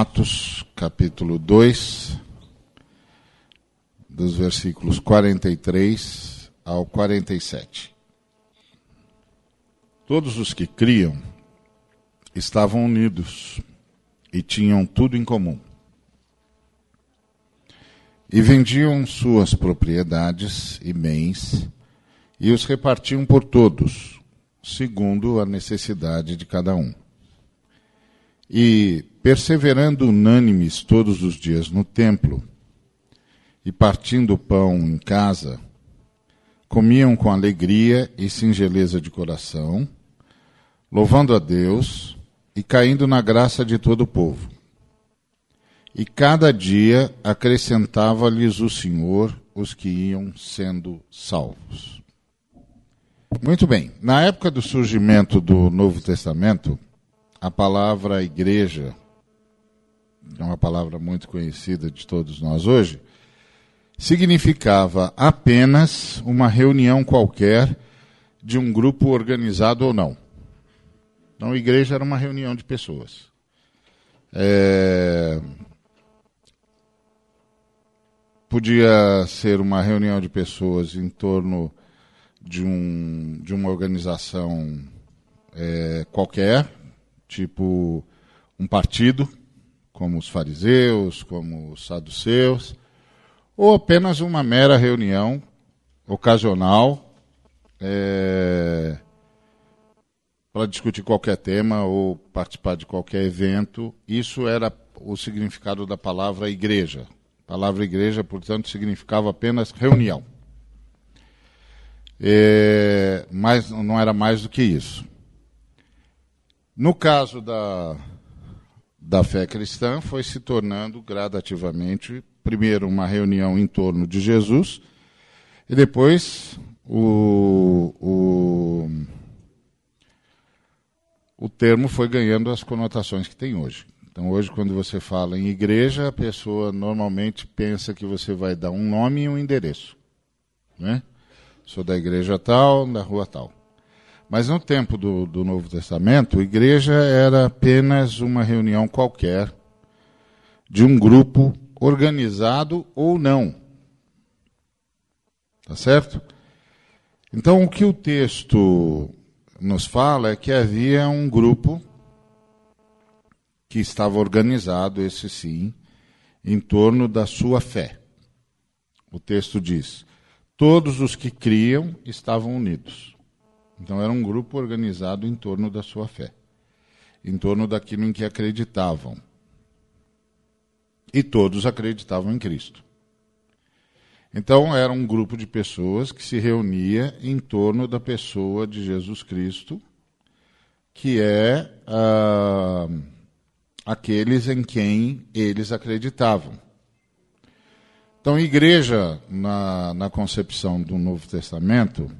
Atos, capítulo 2, dos versículos 43 ao 47. Todos os que criam estavam unidos e tinham tudo em comum. E vendiam suas propriedades e bens e os repartiam por todos, segundo a necessidade de cada um. E, perseverando unânimes todos os dias no templo, e partindo o pão em casa, comiam com alegria e singeleza de coração, louvando a Deus e caindo na graça de todo o povo. E cada dia acrescentava-lhes o Senhor os que iam sendo salvos. Muito bem. Na época do surgimento do Novo Testamento, a palavra igreja, é uma palavra muito conhecida de todos nós hoje, significava apenas uma reunião qualquer de um grupo organizado ou não. Então, igreja era uma reunião de pessoas. É... Podia ser uma reunião de pessoas em torno de, um, de uma organização é, qualquer, tipo um partido, como os fariseus, como os saduceus, ou apenas uma mera reunião ocasional é, para discutir qualquer tema ou participar de qualquer evento. Isso era o significado da palavra igreja. A palavra igreja, portanto, significava apenas reunião. É, mas não era mais do que isso. No caso da, da fé cristã, foi se tornando gradativamente, primeiro, uma reunião em torno de Jesus, e depois o, o, o termo foi ganhando as conotações que tem hoje. Então, hoje, quando você fala em igreja, a pessoa normalmente pensa que você vai dar um nome e um endereço. Né? Sou da igreja tal, da rua tal. Mas no tempo do, do Novo Testamento, a igreja era apenas uma reunião qualquer de um grupo organizado ou não. Tá certo? Então, o que o texto nos fala é que havia um grupo que estava organizado, esse sim, em torno da sua fé. O texto diz: todos os que criam estavam unidos. Então era um grupo organizado em torno da sua fé, em torno daquilo em que acreditavam. E todos acreditavam em Cristo. Então era um grupo de pessoas que se reunia em torno da pessoa de Jesus Cristo, que é ah, aqueles em quem eles acreditavam. Então, igreja, na, na concepção do Novo Testamento,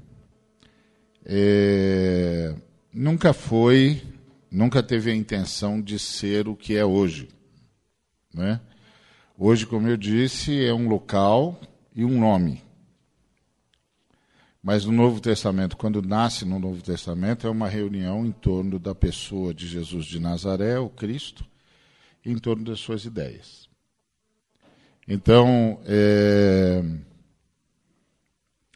é, nunca foi, nunca teve a intenção de ser o que é hoje. Né? Hoje, como eu disse, é um local e um nome. Mas no Novo Testamento, quando nasce no Novo Testamento, é uma reunião em torno da pessoa de Jesus de Nazaré, o Cristo, em torno das suas ideias. Então, é,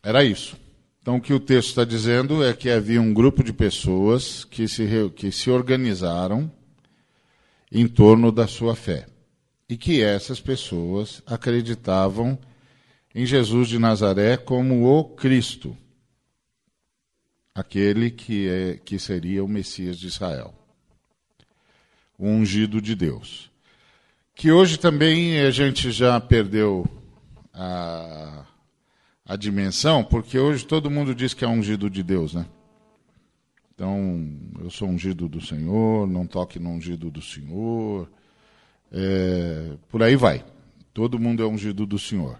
era isso. Então, o que o texto está dizendo é que havia um grupo de pessoas que se, que se organizaram em torno da sua fé. E que essas pessoas acreditavam em Jesus de Nazaré como o Cristo, aquele que, é, que seria o Messias de Israel, o ungido de Deus que hoje também a gente já perdeu a, a dimensão, porque hoje todo mundo diz que é ungido de Deus, né? Então, eu sou ungido do Senhor, não toque no ungido do Senhor, é, por aí vai. Todo mundo é ungido do Senhor.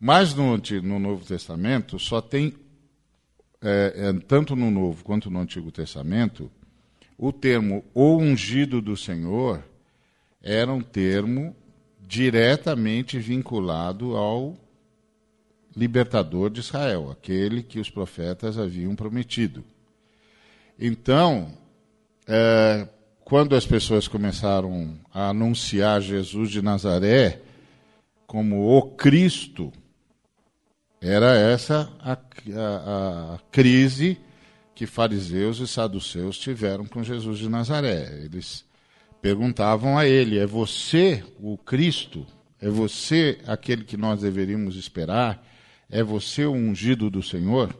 Mas no, no Novo Testamento só tem, é, é, tanto no Novo quanto no Antigo Testamento, o termo o ungido do Senhor era um termo diretamente vinculado ao libertador de Israel, aquele que os profetas haviam prometido. Então, é, quando as pessoas começaram a anunciar Jesus de Nazaré como o Cristo, era essa a, a, a crise que fariseus e saduceus tiveram com Jesus de Nazaré. Eles perguntavam a ele: É você o Cristo? É você aquele que nós deveríamos esperar? É você o ungido do Senhor?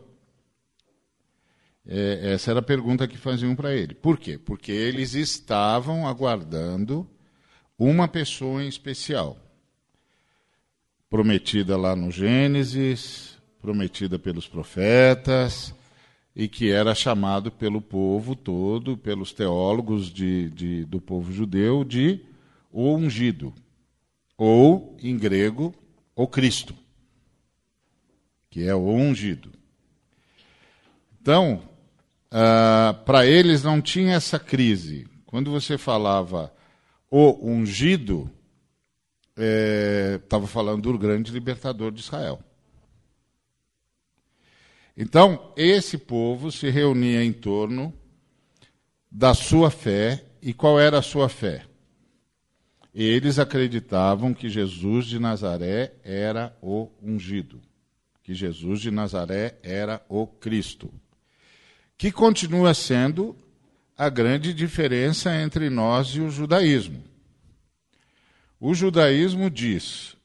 É, essa era a pergunta que faziam para ele. Por quê? Porque eles estavam aguardando uma pessoa em especial, prometida lá no Gênesis, prometida pelos profetas, e que era chamado pelo povo todo, pelos teólogos de, de, do povo judeu, de o ungido, ou, em grego, o Cristo, que é o ungido. Então, ah, para eles não tinha essa crise. Quando você falava o ungido, estava é, falando do grande libertador de Israel. Então, esse povo se reunia em torno da sua fé. E qual era a sua fé? Eles acreditavam que Jesus de Nazaré era o ungido, que Jesus de Nazaré era o Cristo que continua sendo a grande diferença entre nós e o judaísmo. O judaísmo diz: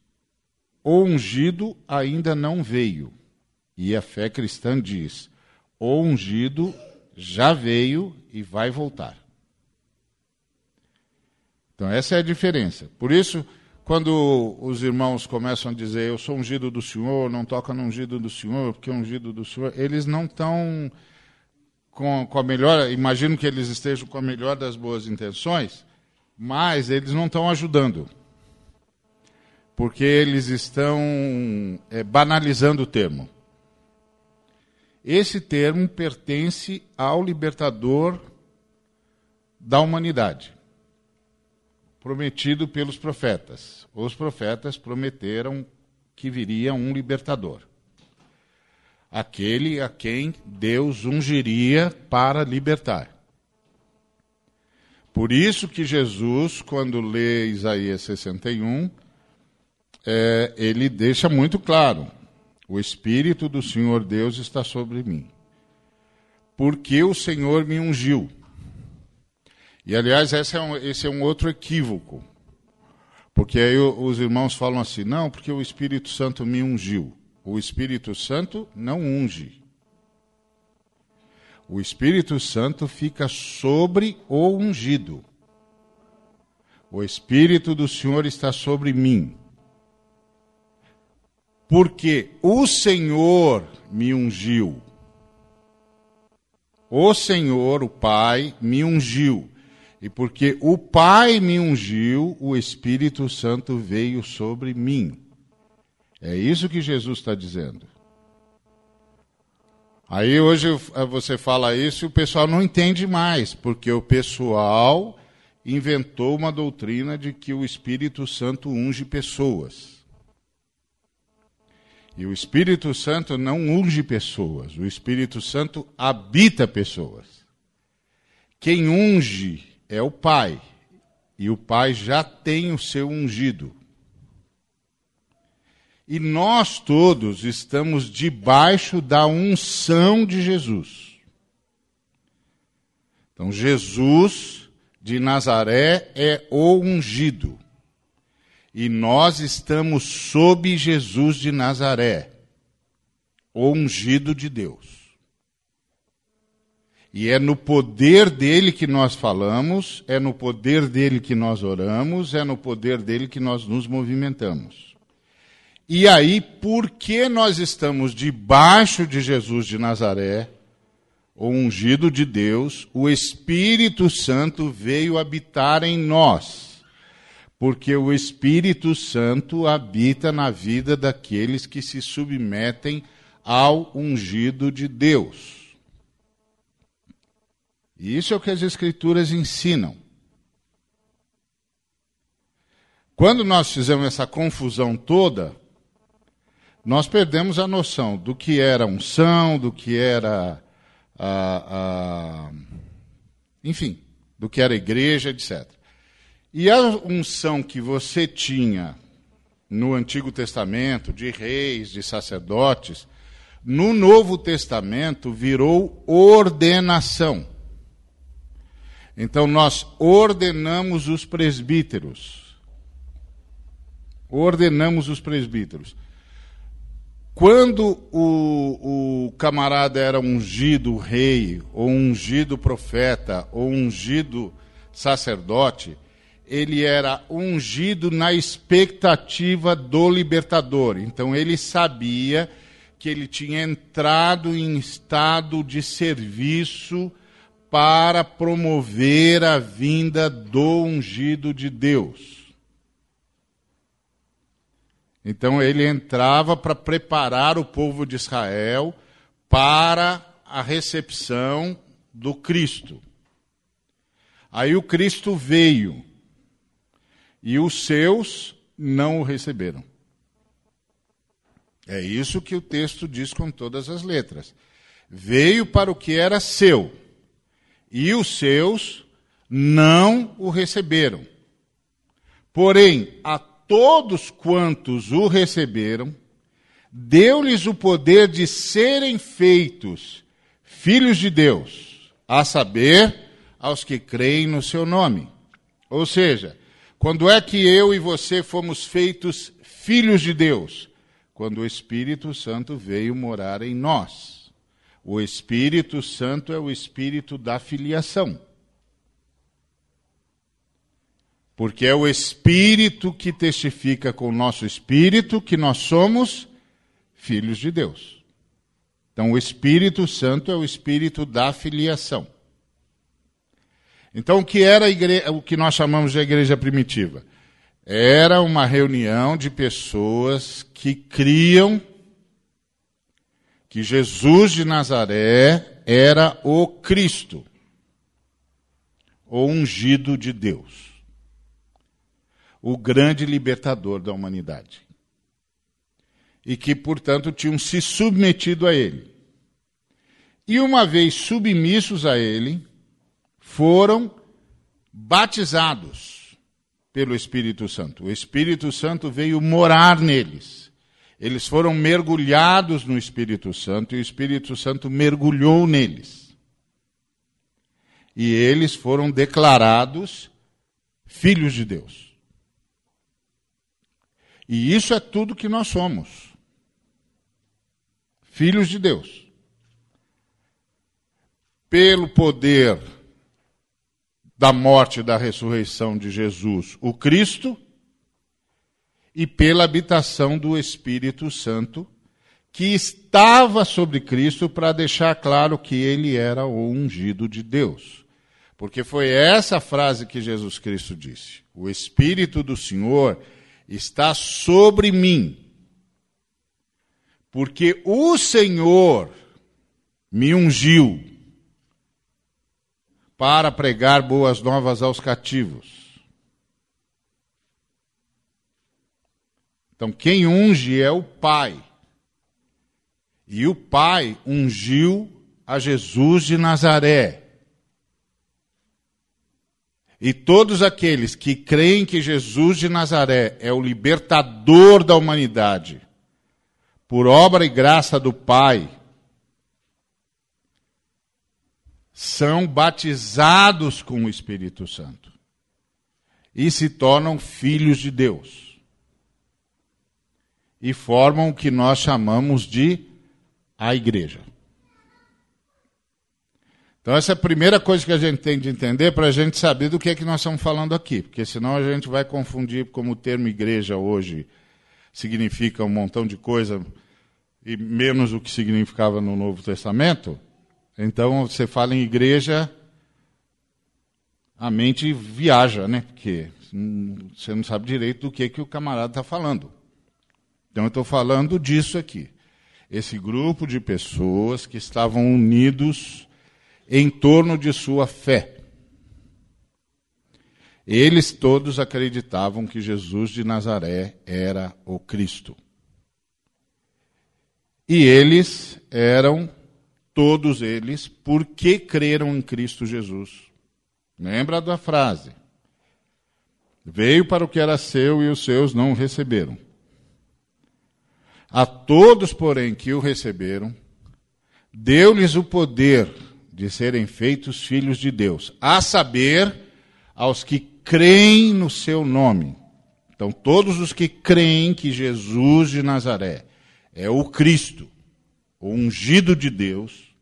o ungido ainda não veio. E a fé cristã diz: o ungido já veio e vai voltar. Então, essa é a diferença. Por isso, quando os irmãos começam a dizer eu sou ungido do Senhor, não toca no ungido do Senhor, porque é ungido do Senhor, eles não estão com, com a melhor, imagino que eles estejam com a melhor das boas intenções, mas eles não estão ajudando. Porque eles estão é, banalizando o termo. Esse termo pertence ao libertador da humanidade, prometido pelos profetas. Os profetas prometeram que viria um libertador aquele a quem Deus ungiria para libertar. Por isso que Jesus, quando lê Isaías 61, é, ele deixa muito claro: o Espírito do Senhor Deus está sobre mim, porque o Senhor me ungiu. E aliás, esse é um, esse é um outro equívoco, porque aí os irmãos falam assim: não, porque o Espírito Santo me ungiu. O Espírito Santo não unge. O Espírito Santo fica sobre o ungido. O Espírito do Senhor está sobre mim. Porque o Senhor me ungiu. O Senhor, o Pai, me ungiu. E porque o Pai me ungiu, o Espírito Santo veio sobre mim. É isso que Jesus está dizendo. Aí hoje você fala isso e o pessoal não entende mais, porque o pessoal inventou uma doutrina de que o Espírito Santo unge pessoas. E o Espírito Santo não unge pessoas, o Espírito Santo habita pessoas. Quem unge é o Pai, e o Pai já tem o seu ungido. E nós todos estamos debaixo da unção de Jesus. Então, Jesus de Nazaré é o ungido. E nós estamos sob Jesus de Nazaré, o ungido de Deus. E é no poder dele que nós falamos, é no poder dele que nós oramos, é no poder dele que nós nos movimentamos. E aí, porque nós estamos debaixo de Jesus de Nazaré, o ungido de Deus, o Espírito Santo veio habitar em nós. Porque o Espírito Santo habita na vida daqueles que se submetem ao ungido de Deus. E isso é o que as Escrituras ensinam. Quando nós fizemos essa confusão toda, nós perdemos a noção do que era unção, do que era. A, a, enfim, do que era igreja, etc. E a unção que você tinha no Antigo Testamento, de reis, de sacerdotes, no Novo Testamento virou ordenação. Então nós ordenamos os presbíteros. Ordenamos os presbíteros. Quando o, o camarada era ungido rei, ou ungido profeta, ou ungido sacerdote, ele era ungido na expectativa do libertador. Então ele sabia que ele tinha entrado em estado de serviço para promover a vinda do ungido de Deus. Então ele entrava para preparar o povo de Israel para a recepção do Cristo. Aí o Cristo veio e os seus não o receberam. É isso que o texto diz com todas as letras. Veio para o que era seu, e os seus não o receberam. Porém, a todos quantos o receberam, deu-lhes o poder de serem feitos filhos de Deus, a saber, aos que creem no seu nome. Ou seja, quando é que eu e você fomos feitos filhos de Deus? quando o Espírito Santo veio morar em nós. O Espírito Santo é o espírito da filiação. Porque é o Espírito que testifica com o nosso espírito que nós somos filhos de Deus. Então, o Espírito Santo é o espírito da filiação. Então, o que era o que nós chamamos de igreja primitiva? Era uma reunião de pessoas que criam que Jesus de Nazaré era o Cristo, o ungido de Deus, o grande libertador da humanidade. E que, portanto, tinham se submetido a ele. E uma vez submissos a ele, foram batizados pelo Espírito Santo. O Espírito Santo veio morar neles. Eles foram mergulhados no Espírito Santo e o Espírito Santo mergulhou neles. E eles foram declarados filhos de Deus. E isso é tudo que nós somos. Filhos de Deus. Pelo poder da morte e da ressurreição de Jesus, o Cristo, e pela habitação do Espírito Santo, que estava sobre Cristo para deixar claro que ele era o ungido de Deus. Porque foi essa frase que Jesus Cristo disse: O Espírito do Senhor está sobre mim, porque o Senhor me ungiu para pregar boas novas aos cativos. Então, quem unge é o Pai. E o Pai ungiu a Jesus de Nazaré. E todos aqueles que creem que Jesus de Nazaré é o libertador da humanidade, por obra e graça do Pai, são batizados com o Espírito Santo e se tornam filhos de Deus. E formam o que nós chamamos de a igreja. Então, essa é a primeira coisa que a gente tem de entender para a gente saber do que é que nós estamos falando aqui, porque senão a gente vai confundir como o termo igreja hoje significa um montão de coisa e menos o que significava no Novo Testamento. Então, você fala em igreja, a mente viaja, né? Porque você não sabe direito do que, que o camarada está falando. Então, eu estou falando disso aqui. Esse grupo de pessoas que estavam unidos em torno de sua fé. Eles todos acreditavam que Jesus de Nazaré era o Cristo. E eles eram todos eles, porque creram em Cristo Jesus. Lembra da frase? Veio para o que era seu e os seus não o receberam. A todos, porém, que o receberam, deu-lhes o poder de serem feitos filhos de Deus, a saber, aos que creem no seu nome. Então, todos os que creem que Jesus de Nazaré é o Cristo, o ungido de Deus,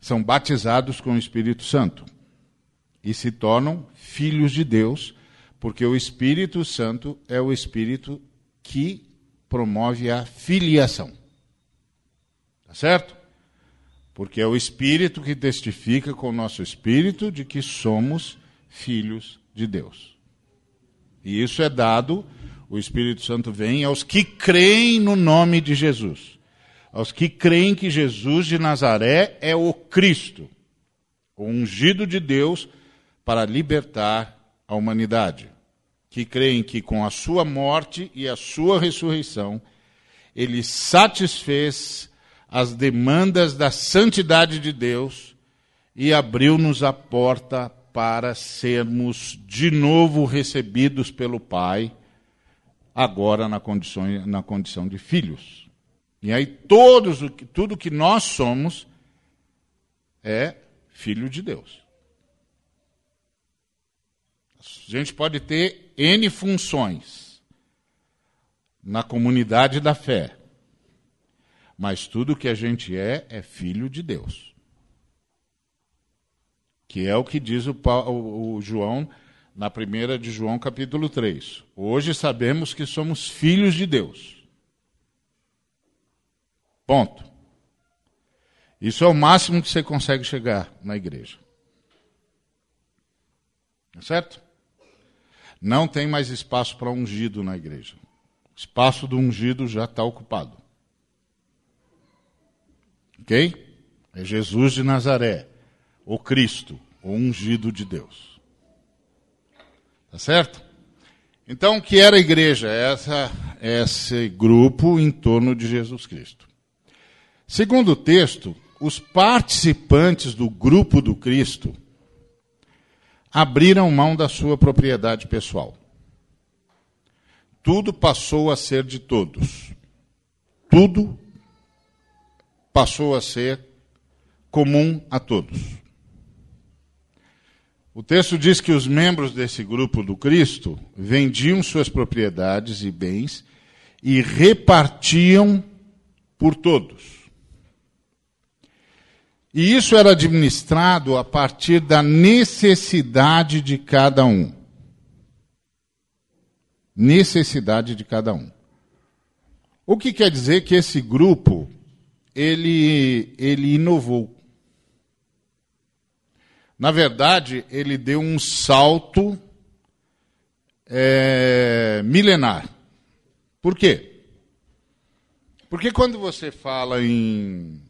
são batizados com o Espírito Santo e se tornam filhos de Deus, porque o Espírito Santo é o Espírito que promove a filiação. Tá certo? Porque é o Espírito que testifica com o nosso espírito de que somos filhos de Deus. E isso é dado, o Espírito Santo vem aos que creem no nome de Jesus. Aos que creem que Jesus de Nazaré é o Cristo, o ungido de Deus para libertar a humanidade que creem que com a sua morte e a sua ressurreição, ele satisfez as demandas da santidade de Deus e abriu-nos a porta para sermos de novo recebidos pelo Pai, agora na condição, na condição de filhos. E aí todos, tudo que nós somos é filho de Deus. A gente pode ter N funções na comunidade da fé, mas tudo que a gente é, é filho de Deus. Que é o que diz o, o, o João na primeira de João, capítulo 3. Hoje sabemos que somos filhos de Deus. Ponto. Isso é o máximo que você consegue chegar na igreja. Tá certo? Não tem mais espaço para ungido na igreja. O espaço do ungido já está ocupado. Ok? É Jesus de Nazaré, o Cristo, o ungido de Deus. Tá certo? Então, o que era a igreja? Essa, esse grupo em torno de Jesus Cristo. Segundo o texto, os participantes do grupo do Cristo abriram mão da sua propriedade pessoal. Tudo passou a ser de todos. Tudo passou a ser comum a todos. O texto diz que os membros desse grupo do Cristo vendiam suas propriedades e bens e repartiam por todos. E isso era administrado a partir da necessidade de cada um. Necessidade de cada um. O que quer dizer que esse grupo ele, ele inovou. Na verdade, ele deu um salto é, milenar. Por quê? Porque quando você fala em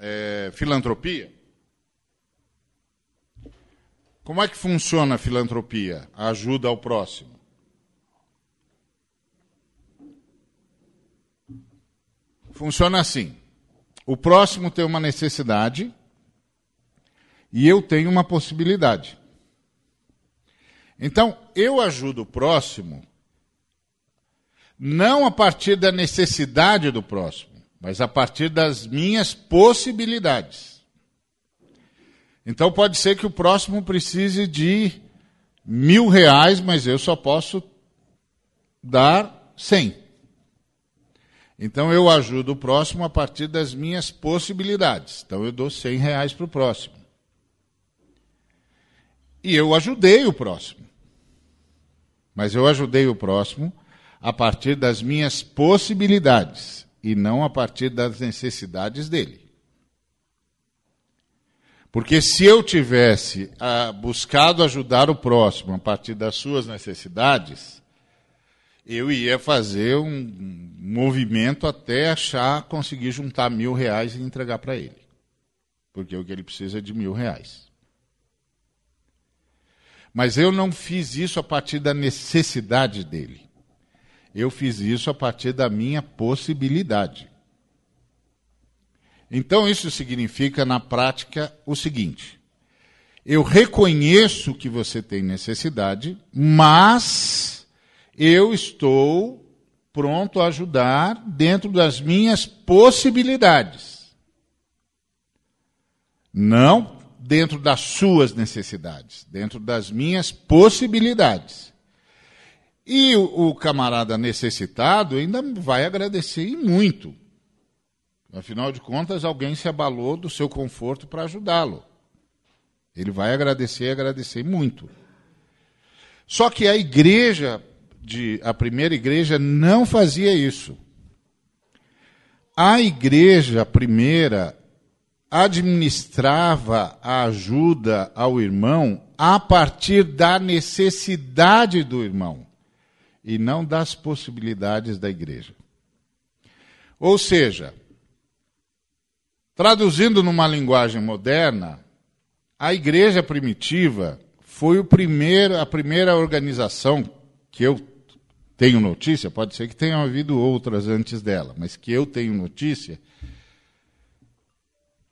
é, filantropia. Como é que funciona a filantropia? A ajuda ao próximo. Funciona assim: o próximo tem uma necessidade e eu tenho uma possibilidade. Então, eu ajudo o próximo não a partir da necessidade do próximo mas a partir das minhas possibilidades. Então pode ser que o próximo precise de mil reais, mas eu só posso dar cem. Então eu ajudo o próximo a partir das minhas possibilidades. Então eu dou cem reais para o próximo. E eu ajudei o próximo. Mas eu ajudei o próximo a partir das minhas possibilidades e não a partir das necessidades dele. Porque se eu tivesse ah, buscado ajudar o próximo a partir das suas necessidades, eu ia fazer um movimento até achar conseguir juntar mil reais e entregar para ele. Porque o que ele precisa é de mil reais. Mas eu não fiz isso a partir da necessidade dele. Eu fiz isso a partir da minha possibilidade. Então, isso significa, na prática, o seguinte: eu reconheço que você tem necessidade, mas eu estou pronto a ajudar dentro das minhas possibilidades. Não dentro das suas necessidades, dentro das minhas possibilidades. E o, o camarada necessitado ainda vai agradecer e muito. Afinal de contas, alguém se abalou do seu conforto para ajudá-lo. Ele vai agradecer e agradecer muito. Só que a igreja, de, a primeira igreja, não fazia isso. A igreja primeira administrava a ajuda ao irmão a partir da necessidade do irmão e não das possibilidades da igreja. Ou seja, traduzindo numa linguagem moderna, a igreja primitiva foi primeiro, a primeira organização que eu tenho notícia, pode ser que tenham havido outras antes dela, mas que eu tenho notícia,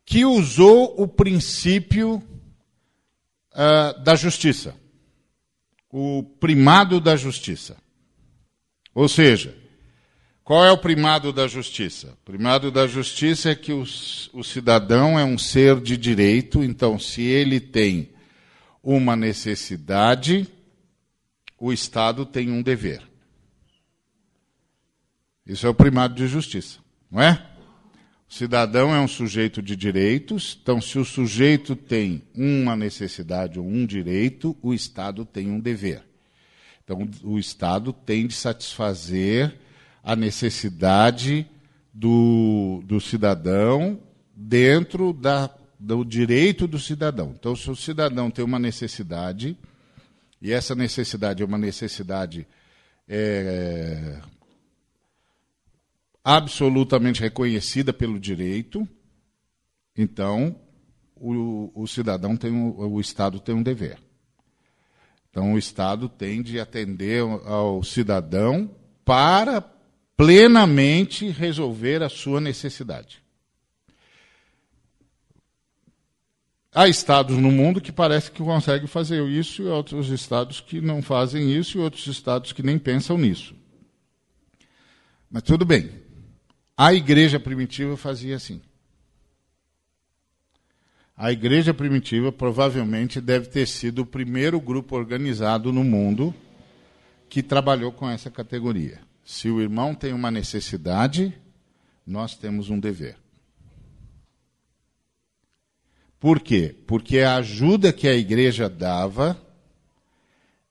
que usou o princípio uh, da justiça, o primado da justiça. Ou seja, qual é o primado da justiça? O primado da justiça é que o, o cidadão é um ser de direito, então, se ele tem uma necessidade, o Estado tem um dever. Isso é o primado de justiça, não é? O cidadão é um sujeito de direitos, então, se o sujeito tem uma necessidade ou um direito, o Estado tem um dever. Então, o Estado tem de satisfazer a necessidade do, do cidadão dentro da, do direito do cidadão. Então, se o cidadão tem uma necessidade, e essa necessidade é uma necessidade é, absolutamente reconhecida pelo direito, então o, o cidadão tem um, o Estado tem um dever. Então o Estado tem de atender ao cidadão para plenamente resolver a sua necessidade. Há estados no mundo que parece que conseguem fazer isso, e outros estados que não fazem isso, e outros estados que nem pensam nisso. Mas tudo bem. A igreja primitiva fazia assim. A igreja primitiva provavelmente deve ter sido o primeiro grupo organizado no mundo que trabalhou com essa categoria. Se o irmão tem uma necessidade, nós temos um dever. Por quê? Porque a ajuda que a igreja dava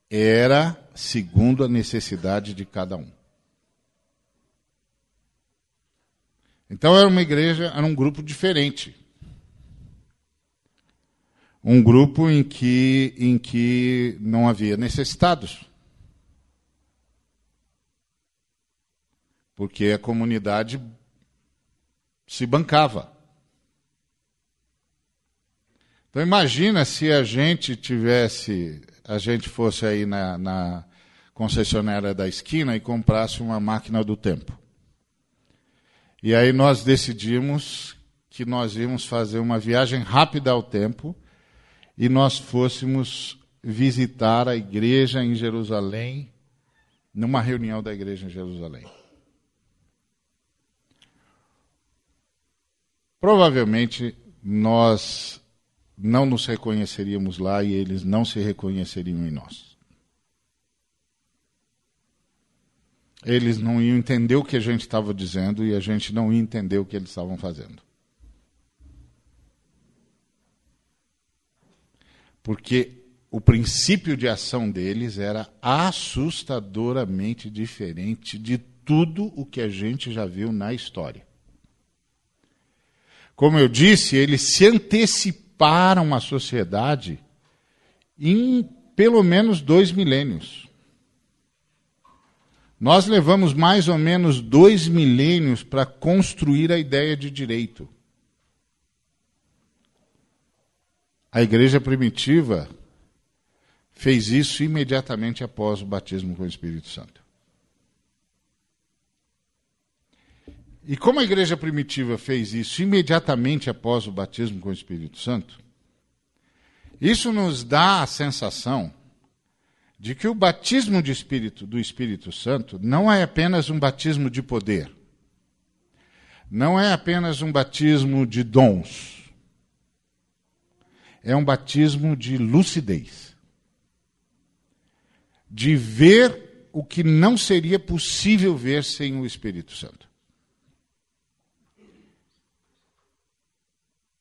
era segundo a necessidade de cada um. Então era uma igreja, era um grupo diferente. Um grupo em que, em que não havia necessitados. Porque a comunidade se bancava. Então imagina se a gente tivesse, a gente fosse aí na, na concessionária da esquina e comprasse uma máquina do tempo. E aí nós decidimos que nós íamos fazer uma viagem rápida ao tempo e nós fôssemos visitar a igreja em Jerusalém, numa reunião da igreja em Jerusalém. Provavelmente nós não nos reconheceríamos lá e eles não se reconheceriam em nós. eles não iam entender o que a gente estava dizendo e a gente não ia entender o que eles estavam fazendo. Porque o princípio de ação deles era assustadoramente diferente de tudo o que a gente já viu na história. Como eu disse, eles se anteciparam à sociedade em pelo menos dois milênios. Nós levamos mais ou menos dois milênios para construir a ideia de direito. A igreja primitiva fez isso imediatamente após o batismo com o Espírito Santo. E como a igreja primitiva fez isso imediatamente após o batismo com o Espírito Santo, Isso nos dá a sensação de que o batismo Espírito, do Espírito Santo não é apenas um batismo de poder, não é apenas um batismo de dons, é um batismo de lucidez, de ver o que não seria possível ver sem o Espírito Santo.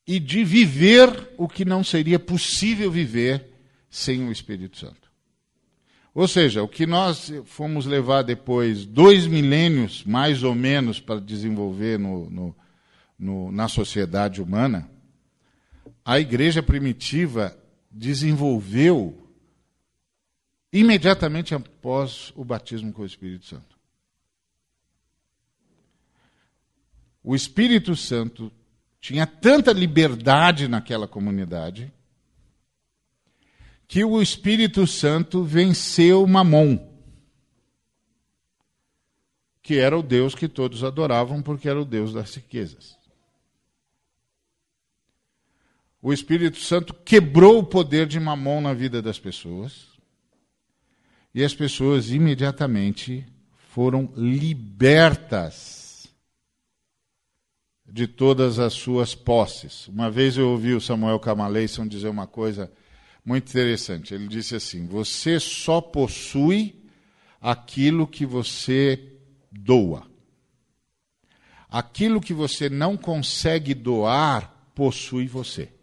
E de viver o que não seria possível viver sem o Espírito Santo. Ou seja, o que nós fomos levar depois dois milênios, mais ou menos, para desenvolver no, no, no, na sociedade humana, a igreja primitiva desenvolveu imediatamente após o batismo com o Espírito Santo. O Espírito Santo tinha tanta liberdade naquela comunidade que o Espírito Santo venceu Mamon, que era o Deus que todos adoravam porque era o Deus das riquezas. O Espírito Santo quebrou o poder de Mamon na vida das pessoas e as pessoas imediatamente foram libertas de todas as suas posses. Uma vez eu ouvi o Samuel Camaleison dizer uma coisa muito interessante. Ele disse assim: Você só possui aquilo que você doa. Aquilo que você não consegue doar possui você.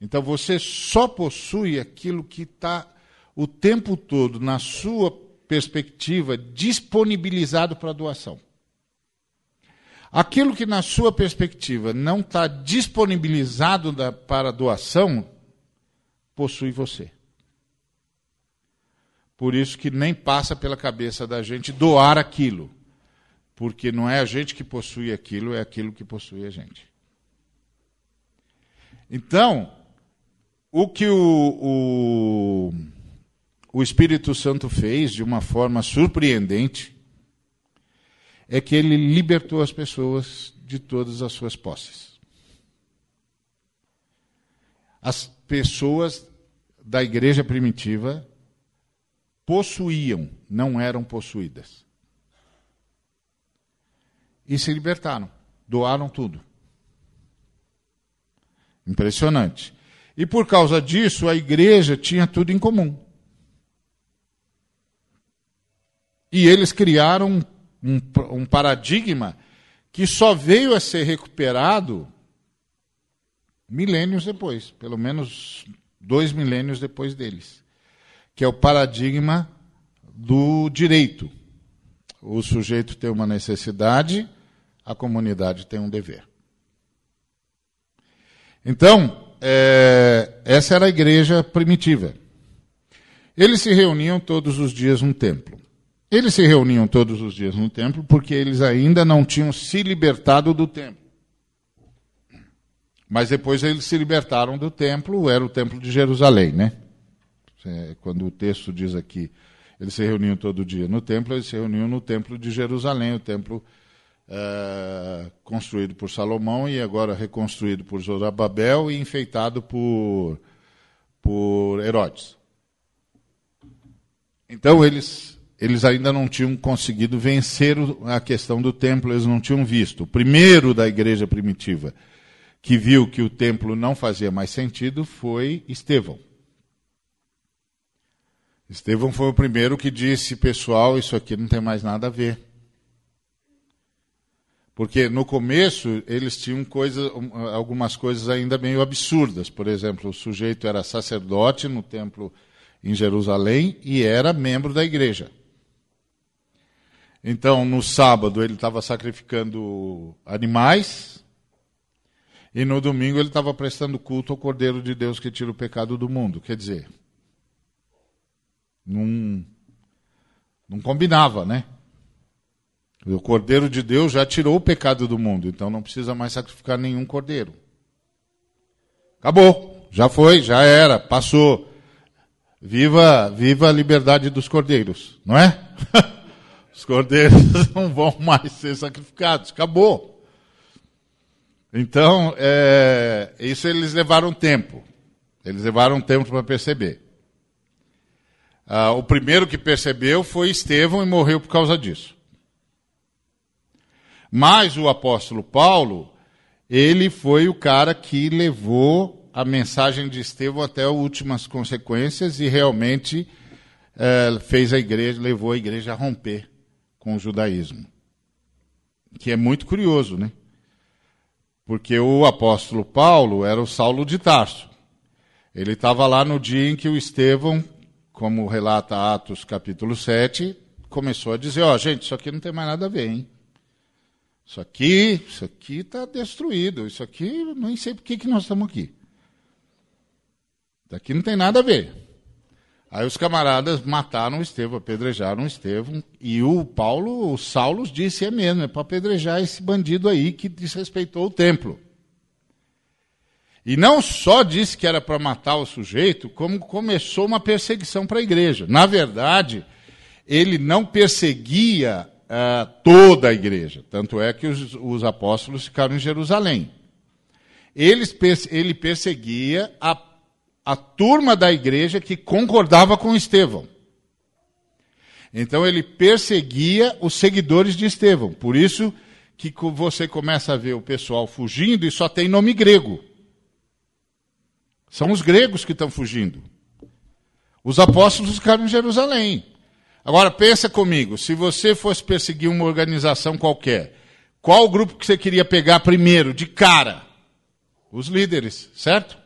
Então você só possui aquilo que está o tempo todo, na sua perspectiva, disponibilizado para doação. Aquilo que, na sua perspectiva, não está disponibilizado da, para doação, possui você. Por isso que nem passa pela cabeça da gente doar aquilo. Porque não é a gente que possui aquilo, é aquilo que possui a gente. Então, o que o, o, o Espírito Santo fez de uma forma surpreendente é que ele libertou as pessoas de todas as suas posses. As pessoas da igreja primitiva possuíam, não eram possuídas. E se libertaram, doaram tudo. Impressionante. E por causa disso, a igreja tinha tudo em comum. E eles criaram um, um paradigma que só veio a ser recuperado milênios depois, pelo menos dois milênios depois deles, que é o paradigma do direito. O sujeito tem uma necessidade, a comunidade tem um dever. Então, é, essa era a igreja primitiva. Eles se reuniam todos os dias no templo. Eles se reuniam todos os dias no templo porque eles ainda não tinham se libertado do templo. Mas depois eles se libertaram do templo, era o templo de Jerusalém, né? É, quando o texto diz aqui, eles se reuniam todo dia no templo, eles se reuniam no templo de Jerusalém, o templo é, construído por Salomão e agora reconstruído por Zorobabel e enfeitado por, por Herodes. Então eles eles ainda não tinham conseguido vencer a questão do templo, eles não tinham visto. O primeiro da igreja primitiva que viu que o templo não fazia mais sentido foi Estevão. Estevão foi o primeiro que disse, pessoal, isso aqui não tem mais nada a ver. Porque no começo eles tinham coisa, algumas coisas ainda meio absurdas. Por exemplo, o sujeito era sacerdote no templo em Jerusalém e era membro da igreja. Então, no sábado, ele estava sacrificando animais. E no domingo, ele estava prestando culto ao Cordeiro de Deus que tira o pecado do mundo. Quer dizer, não, não combinava, né? O Cordeiro de Deus já tirou o pecado do mundo, então não precisa mais sacrificar nenhum cordeiro. Acabou, já foi, já era, passou. Viva, viva a liberdade dos cordeiros, não é? Os cordeiros não vão mais ser sacrificados. Acabou. Então, é, isso eles levaram tempo. Eles levaram tempo para perceber. Ah, o primeiro que percebeu foi Estevão e morreu por causa disso. Mas o apóstolo Paulo, ele foi o cara que levou a mensagem de Estevão até as últimas consequências e realmente é, fez a igreja, levou a igreja a romper com o judaísmo. Que é muito curioso, né? Porque o apóstolo Paulo era o Saulo de Tarso. Ele estava lá no dia em que o Estevão, como relata Atos capítulo 7, começou a dizer, ó, oh, gente, isso aqui não tem mais nada a ver, hein? Isso aqui, isso aqui está destruído. Isso aqui, nem sei por que, que nós estamos aqui. Isso aqui não tem nada a ver. Aí os camaradas mataram o Estevão, apedrejaram o Estevão, e o Paulo, o Saulo disse, é mesmo, é para apedrejar esse bandido aí que desrespeitou o templo. E não só disse que era para matar o sujeito, como começou uma perseguição para a igreja. Na verdade, ele não perseguia uh, toda a igreja. Tanto é que os, os apóstolos ficaram em Jerusalém. Ele perseguia a, a turma da igreja que concordava com Estevão. Então ele perseguia os seguidores de Estevão. Por isso que você começa a ver o pessoal fugindo e só tem nome grego. São os gregos que estão fugindo. Os apóstolos ficaram em Jerusalém. Agora pensa comigo, se você fosse perseguir uma organização qualquer, qual o grupo que você queria pegar primeiro, de cara? Os líderes, certo?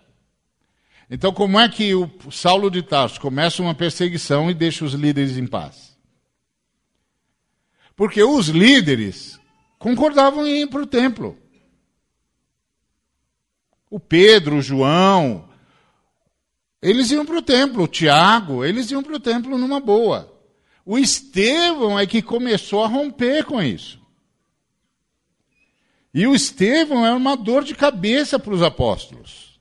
Então como é que o Saulo de Tarso começa uma perseguição e deixa os líderes em paz? Porque os líderes concordavam em ir para o templo. O Pedro, o João, eles iam para o templo, o Tiago, eles iam para o templo numa boa. O Estevão é que começou a romper com isso. E o Estevão é uma dor de cabeça para os apóstolos.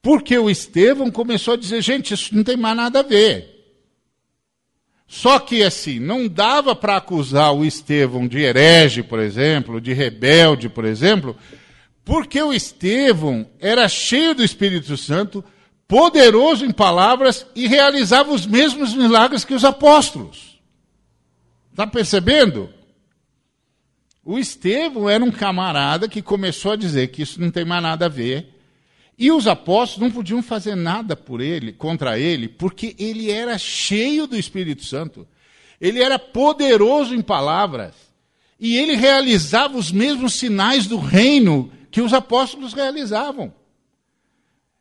Porque o Estevão começou a dizer, gente, isso não tem mais nada a ver. Só que assim, não dava para acusar o Estevão de herege, por exemplo, de rebelde, por exemplo, porque o Estevão era cheio do Espírito Santo, poderoso em palavras e realizava os mesmos milagres que os apóstolos. Está percebendo? O Estevão era um camarada que começou a dizer que isso não tem mais nada a ver. E os apóstolos não podiam fazer nada por ele, contra ele, porque ele era cheio do Espírito Santo. Ele era poderoso em palavras. E ele realizava os mesmos sinais do reino que os apóstolos realizavam.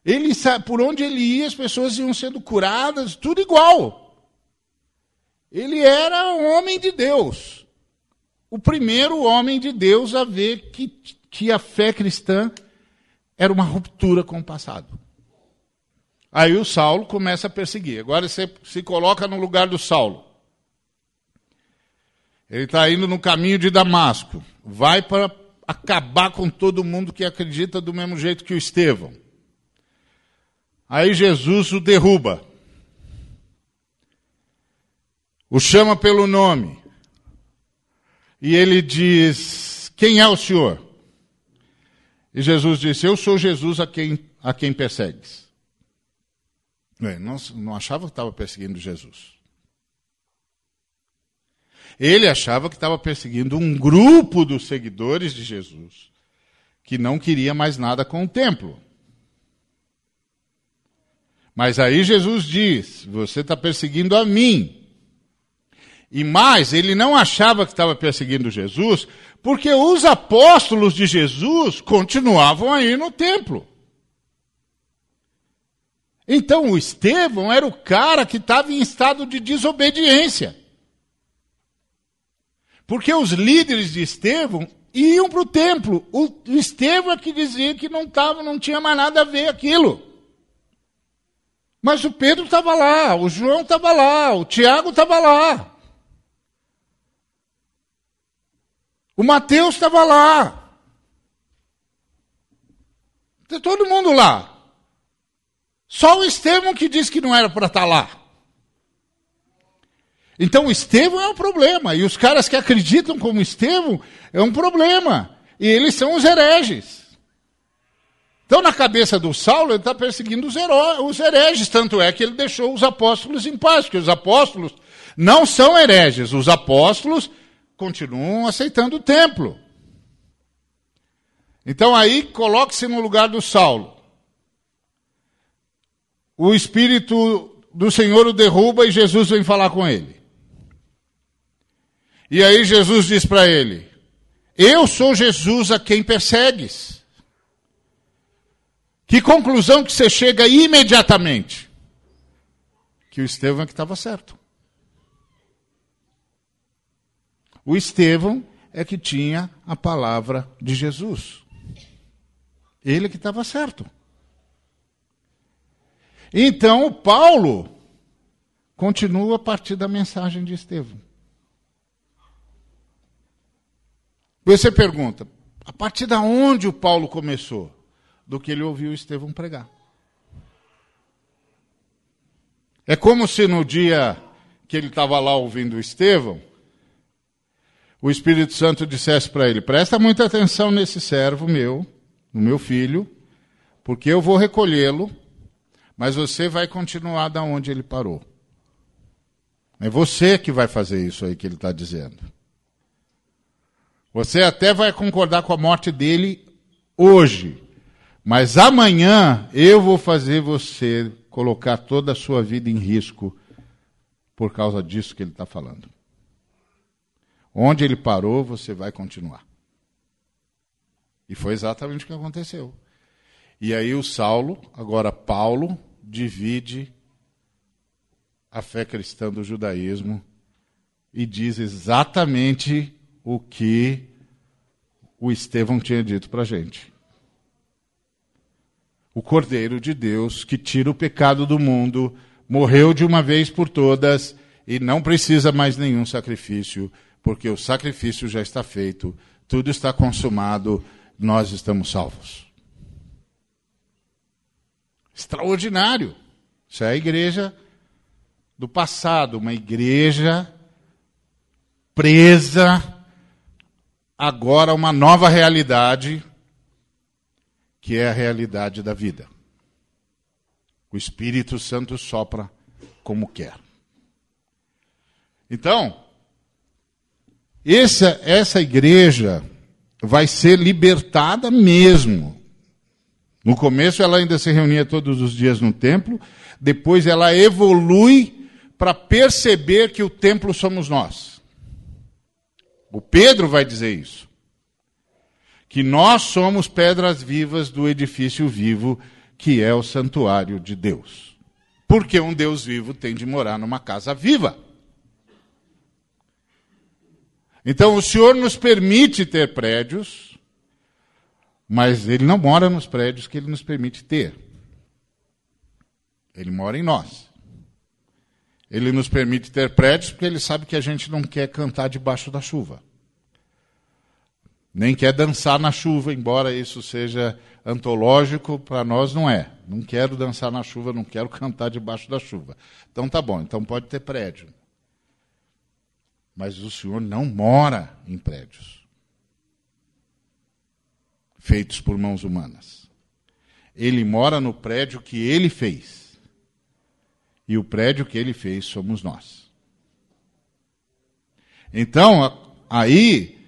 Ele por onde ele ia, as pessoas iam sendo curadas, tudo igual. Ele era um homem de Deus. O primeiro homem de Deus a ver que, que a fé cristã era uma ruptura com o passado. Aí o Saulo começa a perseguir. Agora você se coloca no lugar do Saulo. Ele está indo no caminho de Damasco. Vai para acabar com todo mundo que acredita do mesmo jeito que o Estevão. Aí Jesus o derruba. O chama pelo nome. E ele diz: Quem é o Senhor? E Jesus disse: Eu sou Jesus a quem, a quem persegues. Não, não achava que estava perseguindo Jesus. Ele achava que estava perseguindo um grupo dos seguidores de Jesus, que não queria mais nada com o templo. Mas aí Jesus diz: Você está perseguindo a mim. E mais, ele não achava que estava perseguindo Jesus, porque os apóstolos de Jesus continuavam aí no templo. Então o Estevão era o cara que estava em estado de desobediência. Porque os líderes de Estevão iam para o templo. O Estevão é que dizia que não, tava, não tinha mais nada a ver aquilo. Mas o Pedro estava lá, o João estava lá, o Tiago estava lá. O Mateus estava lá. Tem todo mundo lá. Só o Estevão que disse que não era para estar tá lá. Então o Estevão é um problema. E os caras que acreditam como Estevão é um problema. E eles são os hereges. Então, na cabeça do Saulo, ele está perseguindo os, os hereges, tanto é que ele deixou os apóstolos em paz, porque os apóstolos não são hereges, os apóstolos continuam aceitando o templo. Então aí coloque-se no lugar do Saulo. O Espírito do Senhor o derruba e Jesus vem falar com ele. E aí Jesus diz para ele: Eu sou Jesus a quem persegues. Que conclusão que você chega imediatamente? Que o Estevão é que estava certo. O Estevão é que tinha a palavra de Jesus. Ele que estava certo. Então, o Paulo continua a partir da mensagem de Estevão. Você pergunta, a partir da onde o Paulo começou? Do que ele ouviu Estevão pregar. É como se no dia que ele estava lá ouvindo Estevão, o Espírito Santo dissesse para ele: presta muita atenção nesse servo meu, no meu filho, porque eu vou recolhê-lo, mas você vai continuar da onde ele parou. É você que vai fazer isso aí que ele está dizendo. Você até vai concordar com a morte dele hoje, mas amanhã eu vou fazer você colocar toda a sua vida em risco por causa disso que ele está falando. Onde ele parou, você vai continuar. E foi exatamente o que aconteceu. E aí o Saulo, agora Paulo, divide a fé cristã do judaísmo e diz exatamente o que o Estevão tinha dito para a gente. O Cordeiro de Deus que tira o pecado do mundo, morreu de uma vez por todas e não precisa mais nenhum sacrifício porque o sacrifício já está feito, tudo está consumado, nós estamos salvos. Extraordinário. Isso é a igreja do passado, uma igreja presa agora uma nova realidade, que é a realidade da vida. O Espírito Santo sopra como quer. Então, essa, essa igreja vai ser libertada mesmo. No começo ela ainda se reunia todos os dias no templo, depois ela evolui para perceber que o templo somos nós. O Pedro vai dizer isso. Que nós somos pedras vivas do edifício vivo, que é o santuário de Deus. Porque um Deus vivo tem de morar numa casa viva. Então o Senhor nos permite ter prédios, mas Ele não mora nos prédios que Ele nos permite ter. Ele mora em nós. Ele nos permite ter prédios porque Ele sabe que a gente não quer cantar debaixo da chuva. Nem quer dançar na chuva, embora isso seja antológico, para nós não é. Não quero dançar na chuva, não quero cantar debaixo da chuva. Então tá bom, então pode ter prédio. Mas o Senhor não mora em prédios feitos por mãos humanas. Ele mora no prédio que ele fez. E o prédio que ele fez somos nós. Então, aí,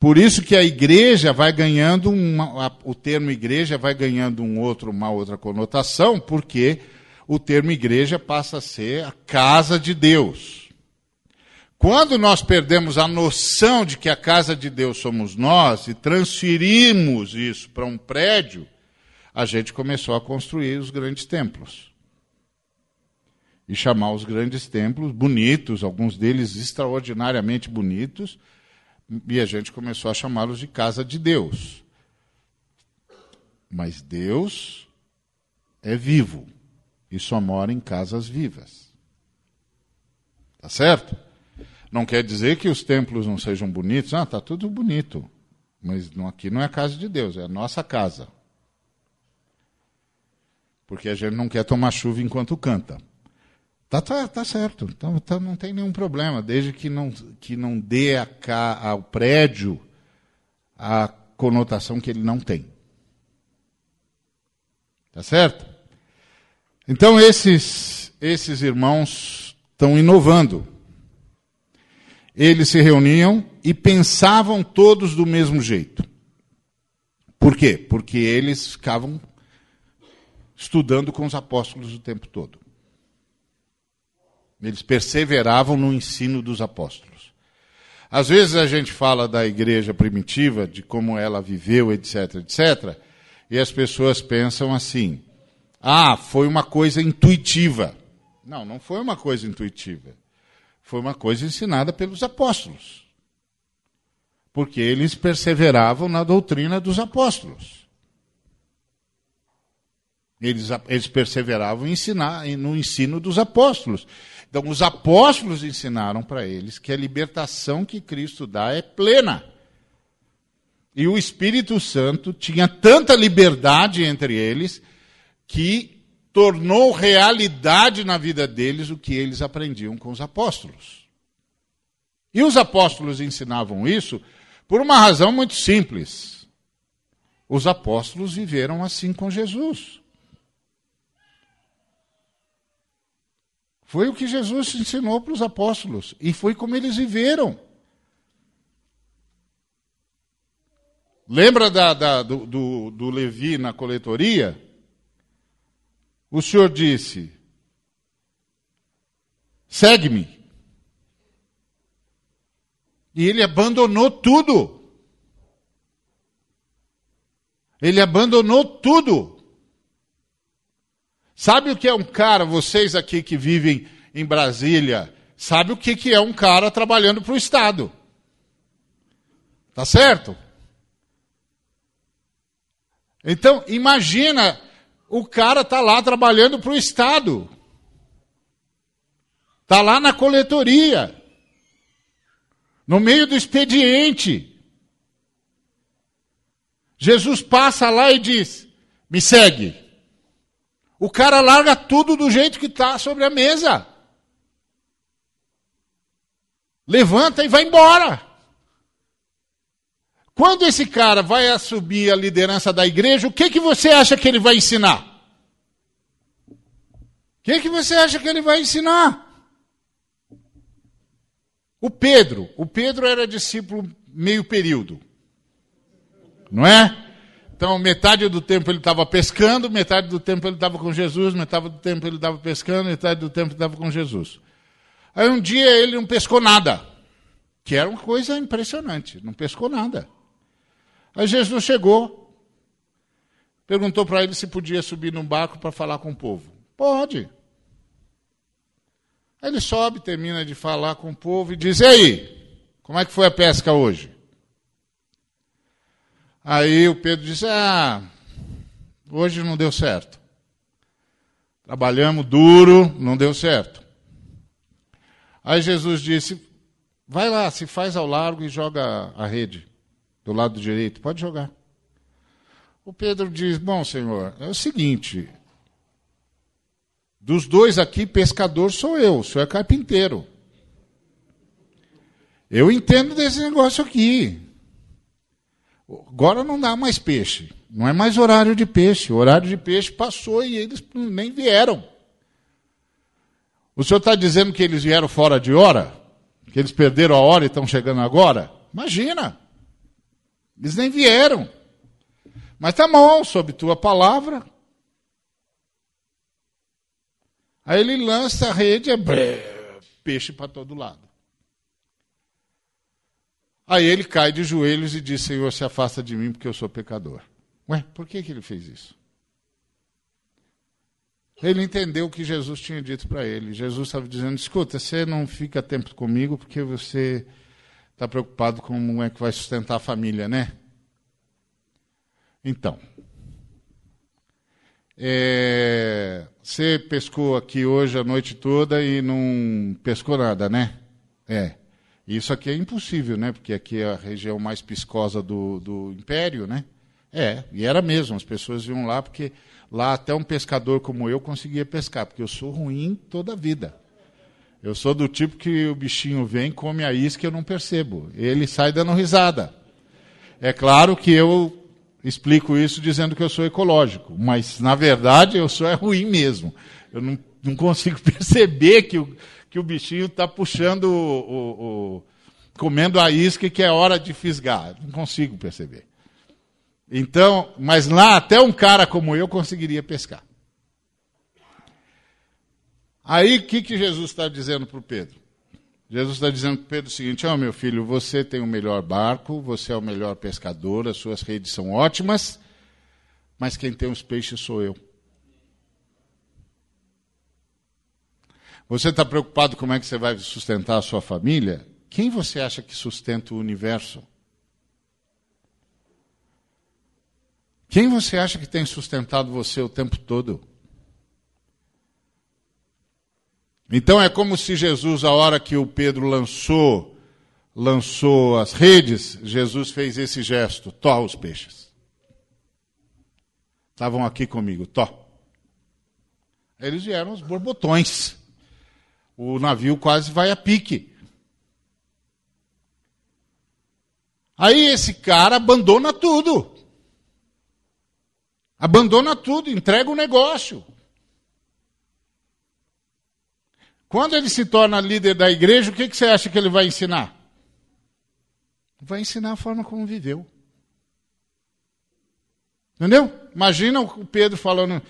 por isso que a igreja vai ganhando uma, o termo igreja vai ganhando um outro, uma outra conotação, porque o termo igreja passa a ser a casa de Deus. Quando nós perdemos a noção de que a casa de Deus somos nós e transferimos isso para um prédio, a gente começou a construir os grandes templos. E chamar os grandes templos bonitos, alguns deles extraordinariamente bonitos, e a gente começou a chamá-los de casa de Deus. Mas Deus é vivo e só mora em casas vivas. Tá certo? Não quer dizer que os templos não sejam bonitos. Ah, está tudo bonito. Mas aqui não é a casa de Deus, é a nossa casa. Porque a gente não quer tomar chuva enquanto canta. Tá, tá, tá certo, tá, tá, não tem nenhum problema, desde que não, que não dê a, ao prédio a conotação que ele não tem. Tá certo? Então esses esses irmãos estão inovando. Eles se reuniam e pensavam todos do mesmo jeito. Por quê? Porque eles ficavam estudando com os apóstolos o tempo todo. Eles perseveravam no ensino dos apóstolos. Às vezes a gente fala da igreja primitiva, de como ela viveu, etc, etc, e as pessoas pensam assim: ah, foi uma coisa intuitiva. Não, não foi uma coisa intuitiva. Foi uma coisa ensinada pelos apóstolos. Porque eles perseveravam na doutrina dos apóstolos. Eles, eles perseveravam ensinar, no ensino dos apóstolos. Então, os apóstolos ensinaram para eles que a libertação que Cristo dá é plena. E o Espírito Santo tinha tanta liberdade entre eles que tornou realidade na vida deles o que eles aprendiam com os apóstolos. E os apóstolos ensinavam isso por uma razão muito simples. Os apóstolos viveram assim com Jesus. Foi o que Jesus ensinou para os apóstolos. E foi como eles viveram. Lembra da, da, do, do, do Levi na coletoria? O Senhor disse: segue-me. E ele abandonou tudo. Ele abandonou tudo. Sabe o que é um cara, vocês aqui que vivem em Brasília, sabe o que é um cara trabalhando para o Estado? Tá certo? Então, imagina, o cara tá lá trabalhando para o Estado. Tá lá na coletoria. No meio do expediente. Jesus passa lá e diz: Me segue. O cara larga tudo do jeito que está sobre a mesa. Levanta e vai embora. Quando esse cara vai assumir a liderança da igreja, o que, que você acha que ele vai ensinar? O que, que você acha que ele vai ensinar? O Pedro. O Pedro era discípulo meio período. Não é? Então, metade do tempo ele estava pescando, metade do tempo ele estava com Jesus, metade do tempo ele estava pescando, metade do tempo ele estava com Jesus. Aí um dia ele não pescou nada, que era uma coisa impressionante, não pescou nada. Aí Jesus chegou, perguntou para ele se podia subir num barco para falar com o povo. Pode. Aí ele sobe, termina de falar com o povo e diz: E aí, como é que foi a pesca hoje? Aí o Pedro disse: Ah, hoje não deu certo. Trabalhamos duro, não deu certo. Aí Jesus disse: Vai lá, se faz ao largo e joga a rede do lado direito. Pode jogar. O Pedro diz: Bom, senhor, é o seguinte. Dos dois aqui, pescador sou eu, o senhor é carpinteiro. Eu entendo desse negócio aqui. Agora não dá mais peixe. Não é mais horário de peixe. O horário de peixe passou e eles nem vieram. O senhor está dizendo que eles vieram fora de hora? Que eles perderam a hora e estão chegando agora? Imagina! Eles nem vieram. Mas tá bom, sob tua palavra. Aí ele lança a rede, é peixe para todo lado. Aí ele cai de joelhos e diz: Senhor, se afasta de mim porque eu sou pecador. Ué, por que, que ele fez isso? Ele entendeu o que Jesus tinha dito para ele. Jesus estava dizendo: escuta, você não fica tempo comigo porque você está preocupado com como é que vai sustentar a família, né? Então, é, você pescou aqui hoje a noite toda e não pescou nada, né? É. Isso aqui é impossível, né? Porque aqui é a região mais piscosa do, do império, né? É, e era mesmo, as pessoas iam lá porque lá até um pescador como eu conseguia pescar, porque eu sou ruim toda a vida. Eu sou do tipo que o bichinho vem, come a isca e eu não percebo. Ele sai dando risada. É claro que eu explico isso dizendo que eu sou ecológico, mas na verdade eu sou é ruim mesmo. Eu não, não consigo perceber que que o bichinho está puxando o, o, o, comendo a isca que é hora de fisgar. Não consigo perceber. Então, mas lá até um cara como eu conseguiria pescar. Aí o que, que Jesus está dizendo para o Pedro? Jesus está dizendo para Pedro o seguinte: Ó oh, meu filho, você tem o melhor barco, você é o melhor pescador, as suas redes são ótimas, mas quem tem os peixes sou eu. Você está preocupado como é que você vai sustentar a sua família? Quem você acha que sustenta o universo? Quem você acha que tem sustentado você o tempo todo? Então é como se Jesus, a hora que o Pedro lançou, lançou as redes, Jesus fez esse gesto: tó os peixes. Estavam aqui comigo, tó. Eles vieram os borbotões. O navio quase vai a pique. Aí esse cara abandona tudo. Abandona tudo, entrega o negócio. Quando ele se torna líder da igreja, o que, que você acha que ele vai ensinar? Vai ensinar a forma como viveu. Entendeu? Imagina o Pedro falando: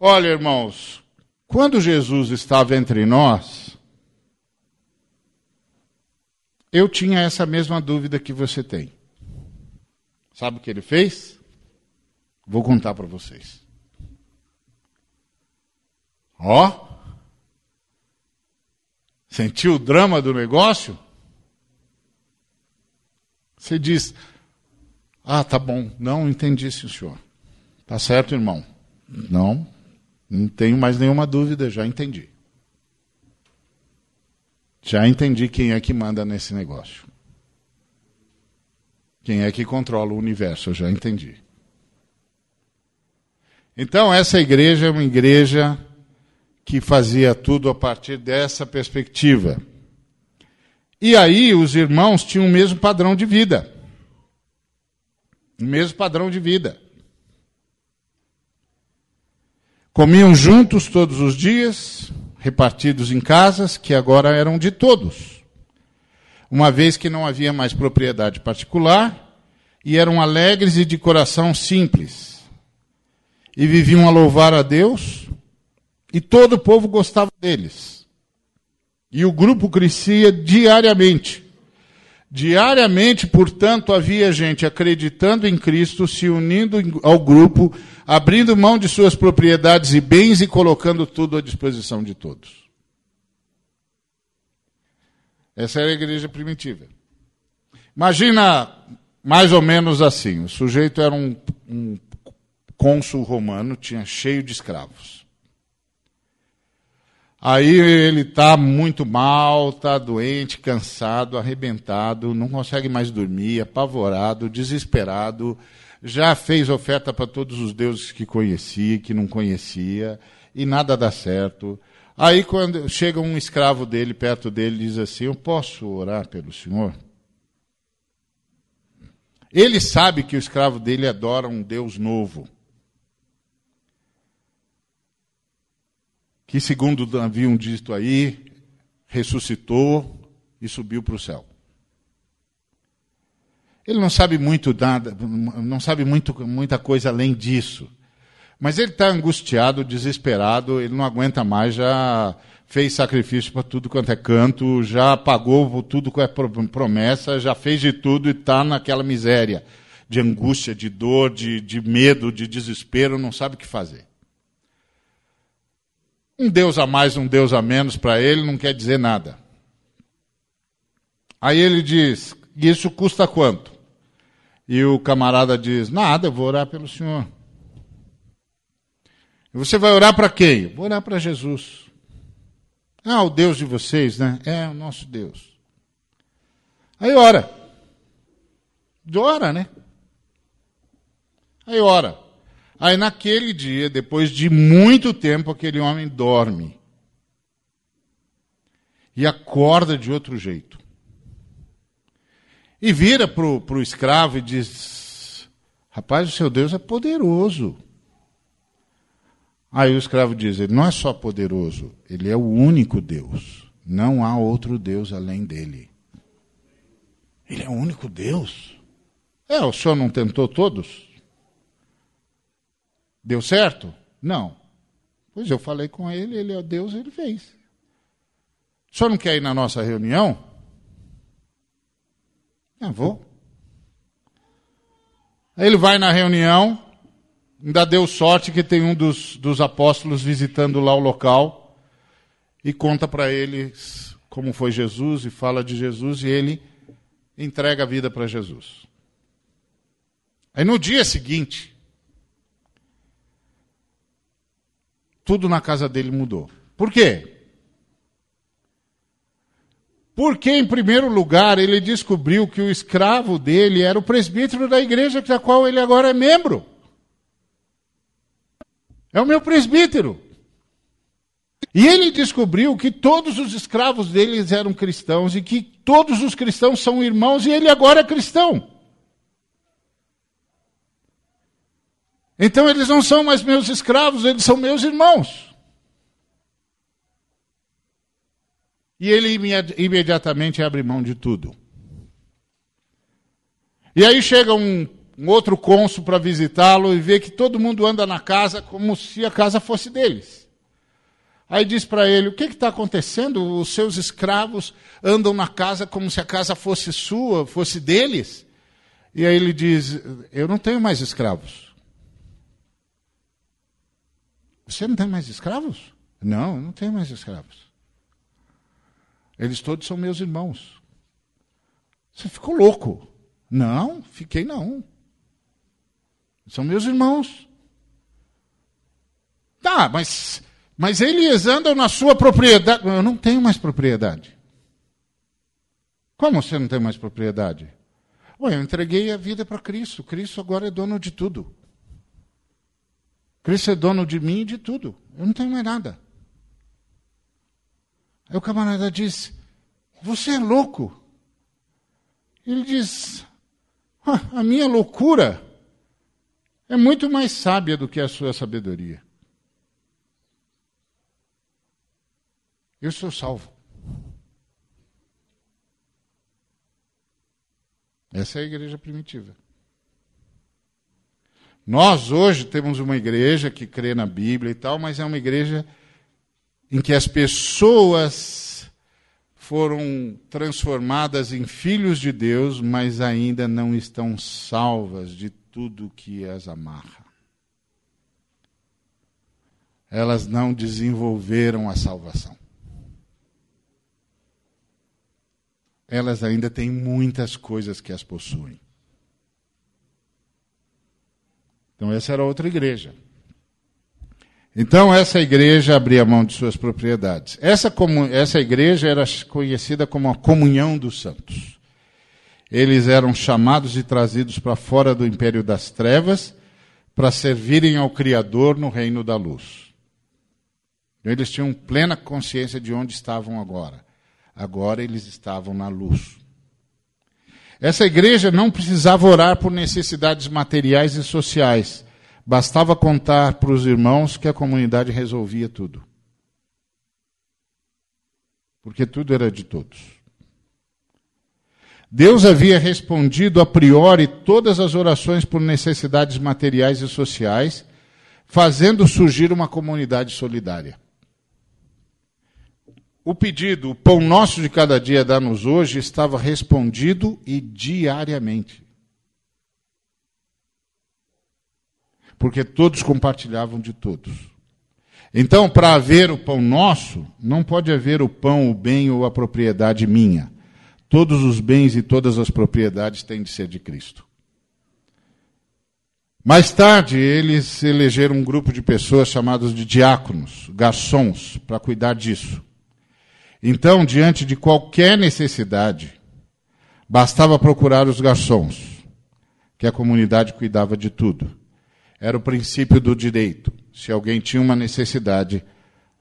Olha, irmãos, quando Jesus estava entre nós, eu tinha essa mesma dúvida que você tem. Sabe o que ele fez? Vou contar para vocês. Ó, Sentiu o drama do negócio? Você diz: Ah, tá bom, não entendi, senhor. Tá certo, irmão. Não, não tenho mais nenhuma dúvida, já entendi. Já entendi quem é que manda nesse negócio. Quem é que controla o universo, eu já entendi. Então, essa igreja é uma igreja que fazia tudo a partir dessa perspectiva. E aí os irmãos tinham o mesmo padrão de vida. O mesmo padrão de vida. Comiam juntos todos os dias, repartidos em casas que agora eram de todos. Uma vez que não havia mais propriedade particular, e eram alegres e de coração simples. E viviam a louvar a Deus e todo o povo gostava deles. E o grupo crescia diariamente. Diariamente, portanto, havia gente acreditando em Cristo, se unindo ao grupo, abrindo mão de suas propriedades e bens e colocando tudo à disposição de todos. Essa era a igreja primitiva. Imagina mais ou menos assim: o sujeito era um, um cônsul romano, tinha cheio de escravos. Aí ele está muito mal, está doente, cansado, arrebentado, não consegue mais dormir, apavorado, desesperado, já fez oferta para todos os deuses que conhecia que não conhecia, e nada dá certo. Aí quando chega um escravo dele perto dele diz assim: Eu posso orar pelo senhor? Ele sabe que o escravo dele adora um Deus novo. Que, segundo haviam dito aí, ressuscitou e subiu para o céu. Ele não sabe muito nada, não sabe muito, muita coisa além disso. Mas ele está angustiado, desesperado, ele não aguenta mais, já fez sacrifício para tudo quanto é canto, já pagou tudo com a promessa, já fez de tudo e está naquela miséria de angústia, de dor, de, de medo, de desespero, não sabe o que fazer. Um Deus a mais, um Deus a menos para ele não quer dizer nada. Aí ele diz: Isso custa quanto? E o camarada diz: Nada, eu vou orar pelo Senhor. E você vai orar para quem? Vou orar para Jesus. Ah, o Deus de vocês, né? É o nosso Deus. Aí ora. Ora, né? Aí ora. Aí naquele dia, depois de muito tempo, aquele homem dorme. E acorda de outro jeito. E vira para o escravo e diz: Rapaz, o seu Deus é poderoso. Aí o escravo diz: Ele não é só poderoso, ele é o único Deus. Não há outro Deus além dele. Ele é o único Deus. É, o senhor não tentou todos? Deu certo? Não. Pois eu falei com ele, ele é Deus, ele fez. O senhor não quer ir na nossa reunião? Eu vou. Aí ele vai na reunião, ainda deu sorte que tem um dos, dos apóstolos visitando lá o local e conta para eles como foi Jesus e fala de Jesus e ele entrega a vida para Jesus. Aí no dia seguinte, tudo na casa dele mudou. Por quê? Porque, em primeiro lugar, ele descobriu que o escravo dele era o presbítero da igreja da qual ele agora é membro. É o meu presbítero. E ele descobriu que todos os escravos deles eram cristãos e que todos os cristãos são irmãos e ele agora é cristão. Então eles não são mais meus escravos, eles são meus irmãos. E ele imediatamente abre mão de tudo. E aí chega um, um outro cônsul para visitá-lo e vê que todo mundo anda na casa como se a casa fosse deles. Aí diz para ele: O que está acontecendo? Os seus escravos andam na casa como se a casa fosse sua, fosse deles. E aí ele diz: Eu não tenho mais escravos. Você não tem mais escravos? Não, não tenho mais escravos. Eles todos são meus irmãos. Você ficou louco? Não, fiquei não. São meus irmãos. Tá, mas, mas eles andam na sua propriedade. Eu não tenho mais propriedade. Como você não tem mais propriedade? Ué, eu entreguei a vida para Cristo. Cristo agora é dono de tudo. Cristo é dono de mim e de tudo. Eu não tenho mais nada. Aí o camarada diz: Você é louco. Ele diz: A minha loucura é muito mais sábia do que a sua sabedoria. Eu sou salvo. Essa é a igreja primitiva. Nós hoje temos uma igreja que crê na Bíblia e tal, mas é uma igreja em que as pessoas foram transformadas em filhos de Deus, mas ainda não estão salvas de tudo que as amarra. Elas não desenvolveram a salvação. Elas ainda têm muitas coisas que as possuem. Então, essa era outra igreja. Então, essa igreja abria mão de suas propriedades. Essa, essa igreja era conhecida como a comunhão dos santos. Eles eram chamados e trazidos para fora do império das trevas para servirem ao Criador no reino da luz. Então, eles tinham plena consciência de onde estavam agora. Agora eles estavam na luz. Essa igreja não precisava orar por necessidades materiais e sociais Bastava contar para os irmãos que a comunidade resolvia tudo. Porque tudo era de todos. Deus havia respondido a priori todas as orações por necessidades materiais e sociais, fazendo surgir uma comunidade solidária. O pedido, o pão nosso de cada dia dá-nos hoje, estava respondido e diariamente. porque todos compartilhavam de todos. Então, para haver o pão nosso, não pode haver o pão, o bem ou a propriedade minha. Todos os bens e todas as propriedades têm de ser de Cristo. Mais tarde, eles elegeram um grupo de pessoas chamados de diáconos, garçons, para cuidar disso. Então, diante de qualquer necessidade, bastava procurar os garçons, que a comunidade cuidava de tudo. Era o princípio do direito. Se alguém tinha uma necessidade,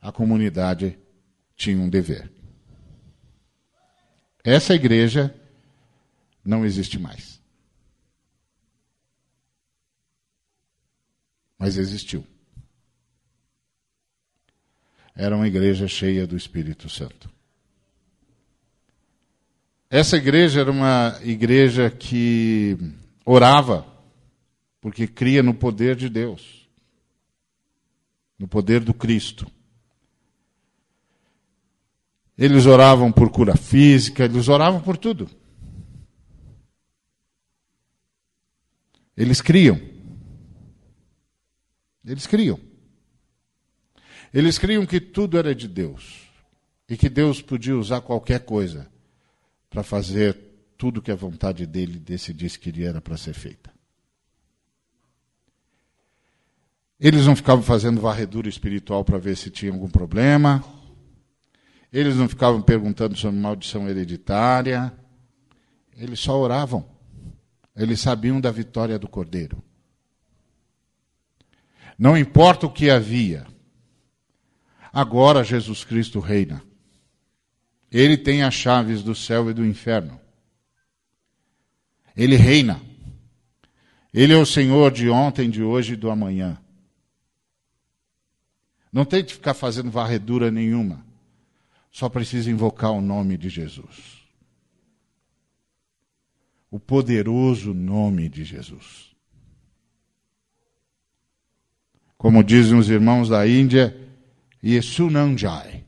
a comunidade tinha um dever. Essa igreja não existe mais. Mas existiu. Era uma igreja cheia do Espírito Santo. Essa igreja era uma igreja que orava, porque cria no poder de Deus, no poder do Cristo. Eles oravam por cura física, eles oravam por tudo. Eles criam. Eles criam. Eles criam que tudo era de Deus e que Deus podia usar qualquer coisa para fazer tudo que a vontade dele decidisse que era para ser feita. Eles não ficavam fazendo varredura espiritual para ver se tinha algum problema. Eles não ficavam perguntando sobre maldição hereditária. Eles só oravam. Eles sabiam da vitória do Cordeiro. Não importa o que havia, agora Jesus Cristo reina. Ele tem as chaves do céu e do inferno. Ele reina. Ele é o Senhor de ontem, de hoje e do amanhã. Não tem que ficar fazendo varredura nenhuma. Só precisa invocar o nome de Jesus. O poderoso nome de Jesus. Como dizem os irmãos da Índia, Yesunanjai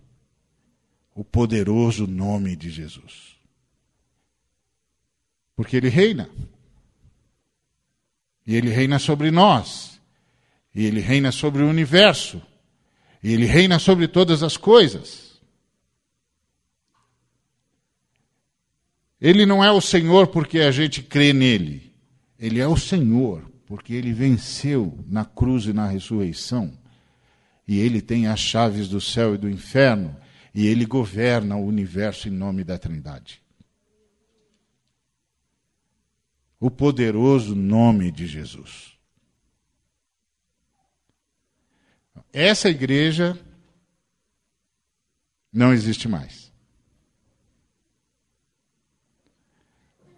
o poderoso nome de Jesus. Porque ele reina. E ele reina sobre nós. E ele reina sobre o universo. E ele reina sobre todas as coisas. Ele não é o Senhor porque a gente crê nele. Ele é o Senhor porque ele venceu na cruz e na ressurreição. E ele tem as chaves do céu e do inferno e ele governa o universo em nome da Trindade. O poderoso nome de Jesus. Essa igreja não existe mais.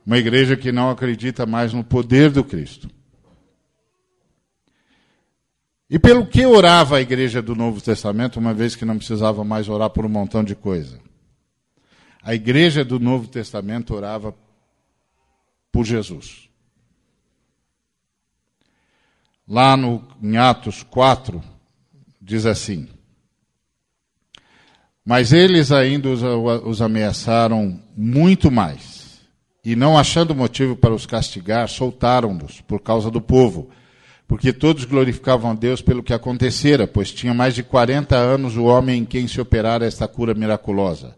Uma igreja que não acredita mais no poder do Cristo. E pelo que orava a igreja do Novo Testamento, uma vez que não precisava mais orar por um montão de coisa? A igreja do Novo Testamento orava por Jesus. Lá no, em Atos 4, diz assim: Mas eles ainda os, os ameaçaram muito mais, e não achando motivo para os castigar, soltaram-nos por causa do povo porque todos glorificavam a Deus pelo que acontecera, pois tinha mais de 40 anos o homem em quem se operara esta cura miraculosa.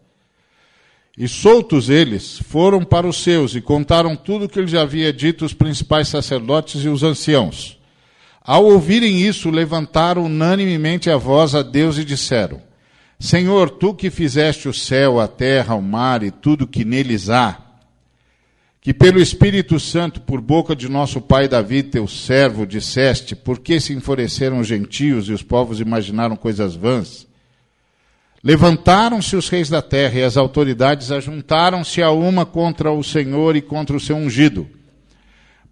E soltos eles, foram para os seus e contaram tudo o que lhes havia dito os principais sacerdotes e os anciãos. Ao ouvirem isso, levantaram unanimemente a voz a Deus e disseram: Senhor, tu que fizeste o céu, a terra, o mar e tudo que neles há, que pelo Espírito Santo, por boca de nosso pai Davi, teu servo, disseste: Por que se enfureceram os gentios e os povos imaginaram coisas vãs? Levantaram-se os reis da terra e as autoridades ajuntaram-se a uma contra o Senhor e contra o seu ungido.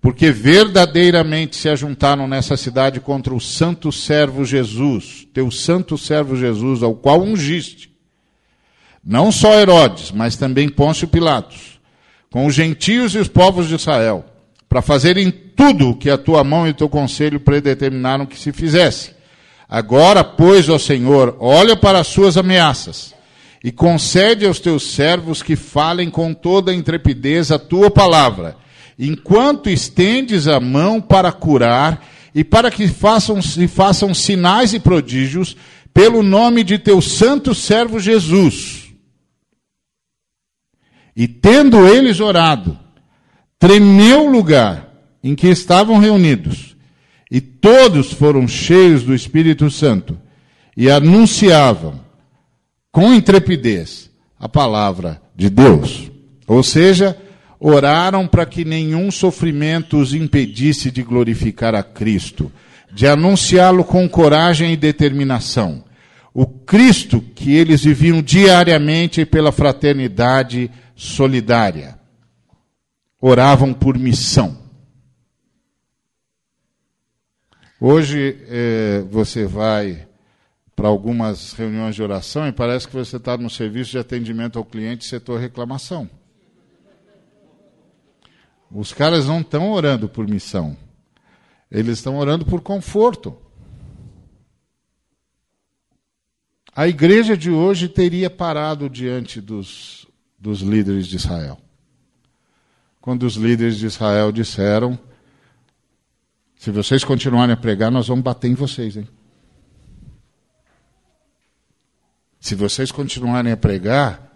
Porque verdadeiramente se ajuntaram nessa cidade contra o santo servo Jesus, teu santo servo Jesus, ao qual ungiste. Não só Herodes, mas também Pôncio Pilatos com os gentios e os povos de Israel, para fazerem tudo o que a tua mão e o teu conselho predeterminaram que se fizesse. Agora, pois, ó Senhor, olha para as suas ameaças e concede aos teus servos que falem com toda a intrepidez a tua palavra, enquanto estendes a mão para curar e para que façam, se façam sinais e prodígios pelo nome de teu santo servo Jesus e tendo eles orado, tremeu o lugar em que estavam reunidos, e todos foram cheios do Espírito Santo e anunciavam com intrepidez a palavra de Deus. Ou seja, oraram para que nenhum sofrimento os impedisse de glorificar a Cristo, de anunciá-lo com coragem e determinação. O Cristo que eles viviam diariamente pela fraternidade solidária. oravam por missão. Hoje é, você vai para algumas reuniões de oração e parece que você está no serviço de atendimento ao cliente setor reclamação. Os caras não estão orando por missão, eles estão orando por conforto. A igreja de hoje teria parado diante dos, dos líderes de Israel. Quando os líderes de Israel disseram: se vocês continuarem a pregar, nós vamos bater em vocês, hein? Se vocês continuarem a pregar,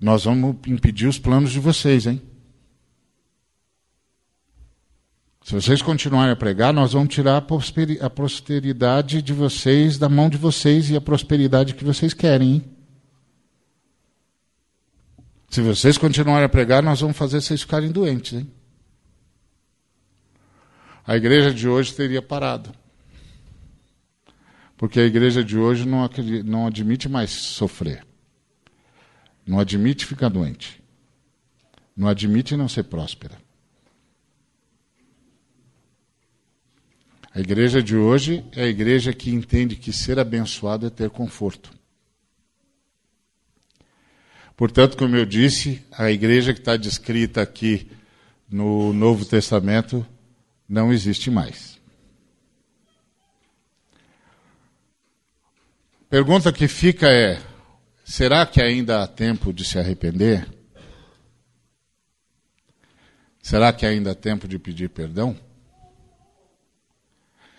nós vamos impedir os planos de vocês, hein? Se vocês continuarem a pregar, nós vamos tirar a prosperidade de vocês da mão de vocês e a prosperidade que vocês querem. Hein? Se vocês continuarem a pregar, nós vamos fazer vocês ficarem doentes. Hein? A igreja de hoje teria parado. Porque a igreja de hoje não, não admite mais sofrer. Não admite ficar doente. Não admite não ser próspera. A igreja de hoje é a igreja que entende que ser abençoado é ter conforto. Portanto, como eu disse, a igreja que está descrita aqui no Novo Testamento não existe mais. Pergunta que fica é: será que ainda há tempo de se arrepender? Será que ainda há tempo de pedir perdão?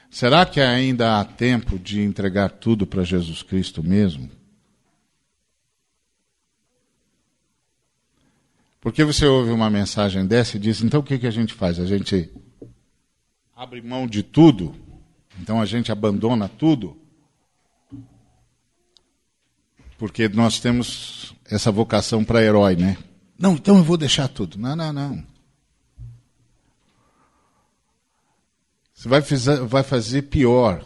Será que ainda há tempo de entregar tudo para Jesus Cristo mesmo? Porque você ouve uma mensagem dessa e diz: então o que, que a gente faz? A gente abre mão de tudo? Então a gente abandona tudo? Porque nós temos essa vocação para herói, né? Não, então eu vou deixar tudo. Não, não, não. Você vai vai fazer pior.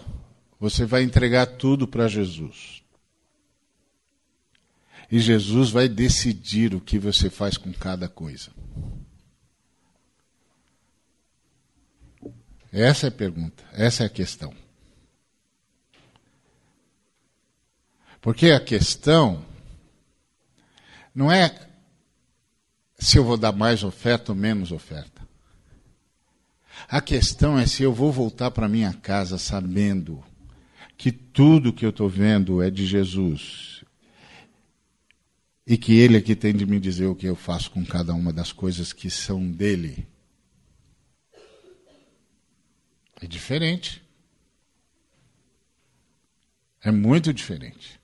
Você vai entregar tudo para Jesus. E Jesus vai decidir o que você faz com cada coisa. Essa é a pergunta, essa é a questão. Porque a questão não é se eu vou dar mais oferta ou menos oferta. A questão é se eu vou voltar para minha casa sabendo que tudo que eu estou vendo é de Jesus e que Ele é que tem de me dizer o que eu faço com cada uma das coisas que são dele. É diferente. É muito diferente.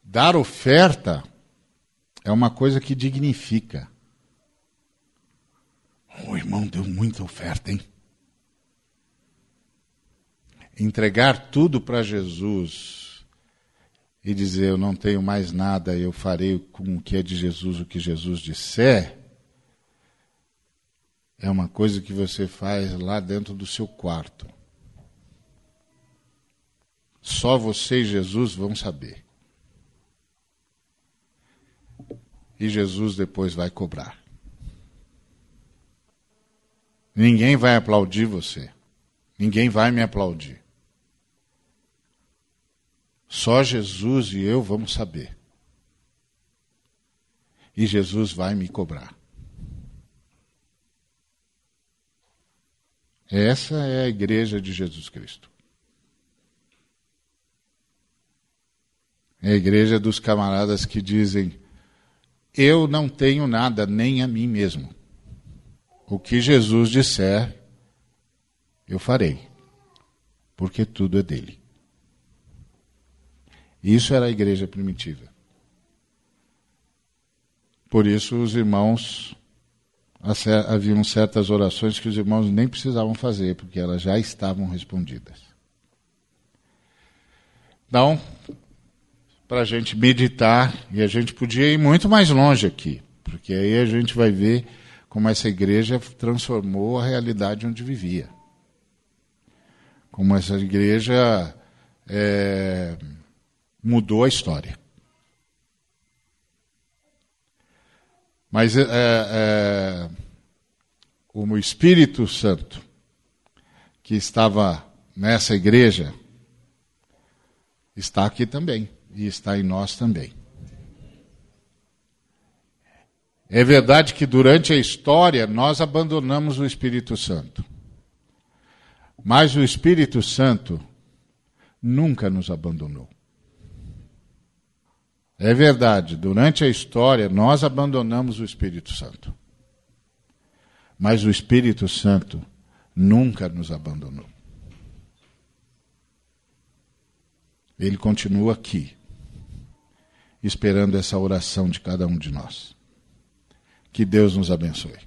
Dar oferta é uma coisa que dignifica. O irmão deu muita oferta, hein? Entregar tudo para Jesus e dizer eu não tenho mais nada, eu farei com o que é de Jesus o que Jesus disser, é uma coisa que você faz lá dentro do seu quarto. Só você e Jesus vão saber. E Jesus depois vai cobrar. Ninguém vai aplaudir você. Ninguém vai me aplaudir. Só Jesus e eu vamos saber. E Jesus vai me cobrar. Essa é a igreja de Jesus Cristo. É a igreja dos camaradas que dizem: Eu não tenho nada, nem a mim mesmo. O que Jesus disser, eu farei, porque tudo é dele. Isso era a igreja primitiva. Por isso, os irmãos, haviam certas orações que os irmãos nem precisavam fazer, porque elas já estavam respondidas. Então, para a gente meditar, e a gente podia ir muito mais longe aqui, porque aí a gente vai ver como essa igreja transformou a realidade onde vivia. Como essa igreja é, mudou a história. Mas é, é, o Espírito Santo, que estava nessa igreja, está aqui também e está em nós também. É verdade que durante a história nós abandonamos o Espírito Santo. Mas o Espírito Santo nunca nos abandonou. É verdade, durante a história nós abandonamos o Espírito Santo. Mas o Espírito Santo nunca nos abandonou. Ele continua aqui, esperando essa oração de cada um de nós. Que Deus nos abençoe.